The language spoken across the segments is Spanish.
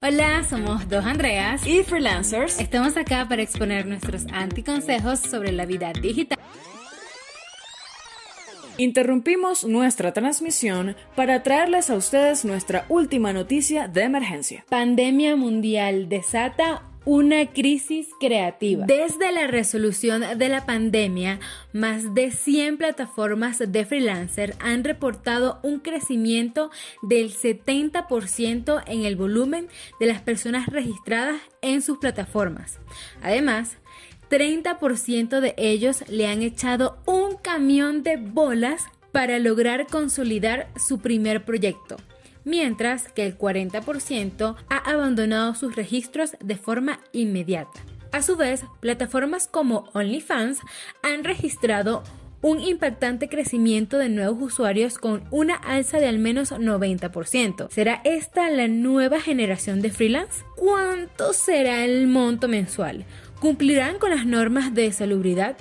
Hola, somos dos Andreas y freelancers. Estamos acá para exponer nuestros anticonsejos sobre la vida digital. Interrumpimos nuestra transmisión para traerles a ustedes nuestra última noticia de emergencia. Pandemia mundial desata una crisis creativa. Desde la resolución de la pandemia, más de 100 plataformas de freelancer han reportado un crecimiento del 70% en el volumen de las personas registradas en sus plataformas. Además, 30% de ellos le han echado un camión de bolas para lograr consolidar su primer proyecto mientras que el 40% ha abandonado sus registros de forma inmediata. A su vez, plataformas como OnlyFans han registrado un impactante crecimiento de nuevos usuarios con una alza de al menos 90%. ¿Será esta la nueva generación de freelance? ¿Cuánto será el monto mensual? ¿Cumplirán con las normas de salubridad?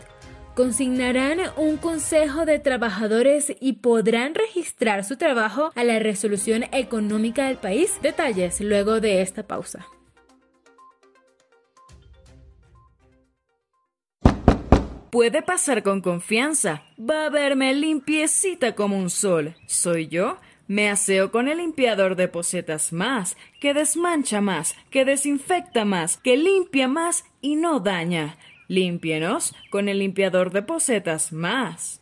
Consignarán un consejo de trabajadores y podrán registrar su trabajo a la resolución económica del país. Detalles luego de esta pausa. Puede pasar con confianza. Va a verme limpiecita como un sol. ¿Soy yo? Me aseo con el limpiador de posetas más, que desmancha más, que desinfecta más, que limpia más y no daña. Límpienos con el limpiador de posetas más.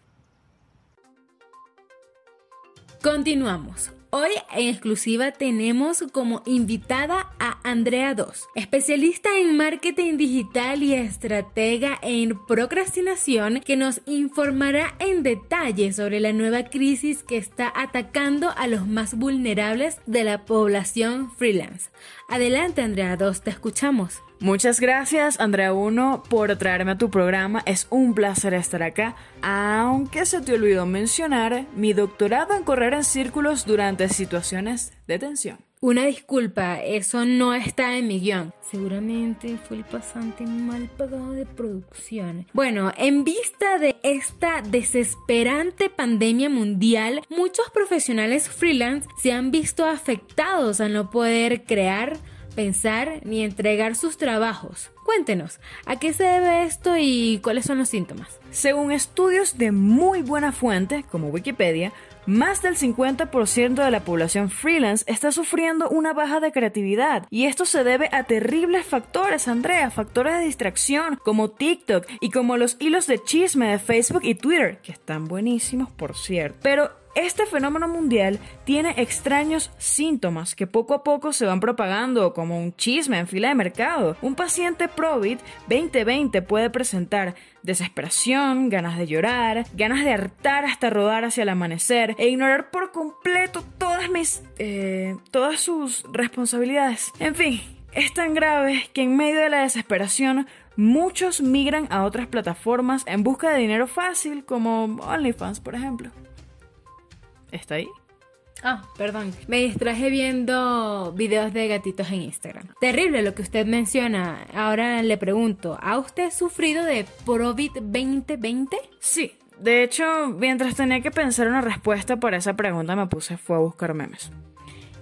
Continuamos. Hoy en exclusiva tenemos como invitada a Andrea Dos, especialista en marketing digital y estratega en procrastinación, que nos informará en detalle sobre la nueva crisis que está atacando a los más vulnerables de la población freelance. Adelante Andrea Dos, te escuchamos. Muchas gracias, Andrea 1, por traerme a tu programa. Es un placer estar acá. Aunque se te olvidó mencionar mi doctorado en correr en círculos durante situaciones de tensión. Una disculpa, eso no está en mi guion. Seguramente fue el pasante mal pagado de producción. Bueno, en vista de esta desesperante pandemia mundial, muchos profesionales freelance se han visto afectados a no poder crear pensar ni entregar sus trabajos. Cuéntenos, ¿a qué se debe esto y cuáles son los síntomas? Según estudios de muy buena fuente, como Wikipedia, más del 50% de la población freelance está sufriendo una baja de creatividad y esto se debe a terribles factores, Andrea, factores de distracción como TikTok y como los hilos de chisme de Facebook y Twitter, que están buenísimos por cierto. Pero este fenómeno mundial tiene extraños síntomas que poco a poco se van propagando como un chisme en fila de mercado. Un paciente PROVID 2020 puede presentar desesperación, ganas de llorar, ganas de hartar hasta rodar hacia el amanecer e ignorar por completo todas mis... Eh, todas sus responsabilidades. En fin, es tan grave que en medio de la desesperación muchos migran a otras plataformas en busca de dinero fácil como OnlyFans, por ejemplo. ¿Está ahí? Ah, perdón. Me distraje viendo videos de gatitos en Instagram. Terrible lo que usted menciona. Ahora le pregunto, ¿ha usted sufrido de COVID 2020? Sí. De hecho, mientras tenía que pensar una respuesta para esa pregunta, me puse fue a buscar memes.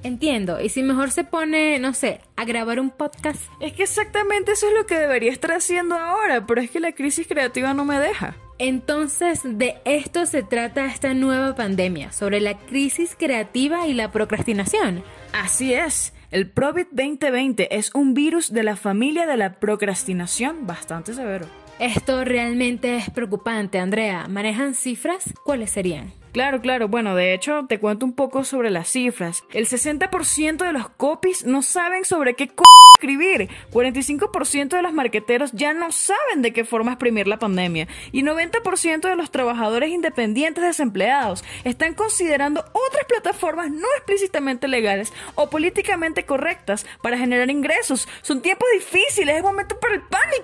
Entiendo. Y si mejor se pone, no sé, a grabar un podcast. Es que exactamente eso es lo que debería estar haciendo ahora, pero es que la crisis creativa no me deja. Entonces, de esto se trata esta nueva pandemia, sobre la crisis creativa y la procrastinación. Así es. El Provit 2020 es un virus de la familia de la procrastinación bastante severo. Esto realmente es preocupante, Andrea. ¿Manejan cifras? ¿Cuáles serían? Claro, claro. Bueno, de hecho, te cuento un poco sobre las cifras. El 60% de los copies no saben sobre qué escribir. 45% de los marqueteros ya no saben de qué forma exprimir la pandemia. Y 90% de los trabajadores independientes desempleados están considerando otras plataformas no explícitamente legales o políticamente correctas para generar ingresos. Son tiempos difíciles, es momento para el pánico.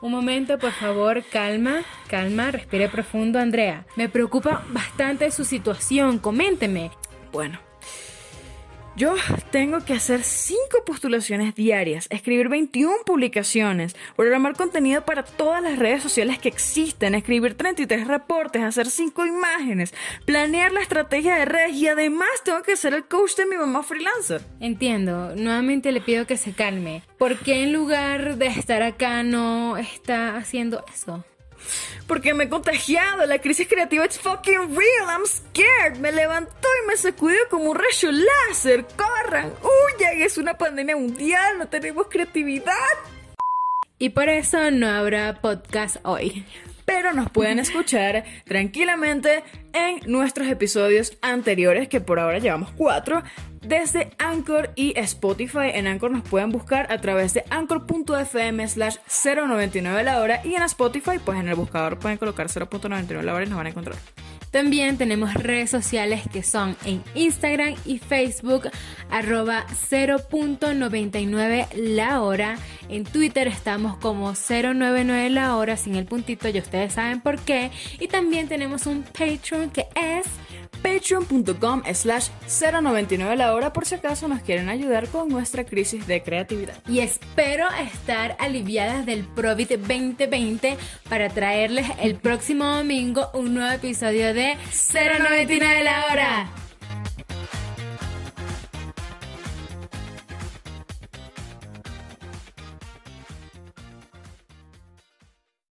Un momento, por favor, calma, calma, respire profundo, Andrea. Me preocupa bastante su situación, coménteme. Bueno, Yo tengo que hacer 5 postulaciones diarias, escribir 21 publicaciones, programar contenido para todas las redes sociales que existen, escribir 33 reportes, hacer 5 imágenes, planear la estrategia de redes y además tengo que ser el coach de mi mamá freelancer. Entiendo, nuevamente le pido que se calme. ¿Por qué en lugar de estar acá no está haciendo eso? Porque me he contagiado, la crisis creativa es fucking real, I'm scared. Me levantó y me sacudió como un rayo láser. Corran, huyan, es una pandemia mundial, no tenemos creatividad. Y por eso no habrá podcast hoy pero nos pueden escuchar tranquilamente en nuestros episodios anteriores, que por ahora llevamos cuatro, desde Anchor y Spotify. En Anchor nos pueden buscar a través de anchor.fm slash 099 la hora y en Spotify, pues en el buscador pueden colocar 0.99 la hora y nos van a encontrar. También tenemos redes sociales que son en Instagram y Facebook, arroba 0.99 la hora. En Twitter estamos como 099 la hora sin el puntito, ya ustedes saben por qué. Y también tenemos un Patreon que es patreon.com slash 099 la hora por si acaso nos quieren ayudar con nuestra crisis de creatividad. Y espero estar aliviadas del Provit 2020 para traerles el próximo domingo un nuevo episodio de 099 la hora.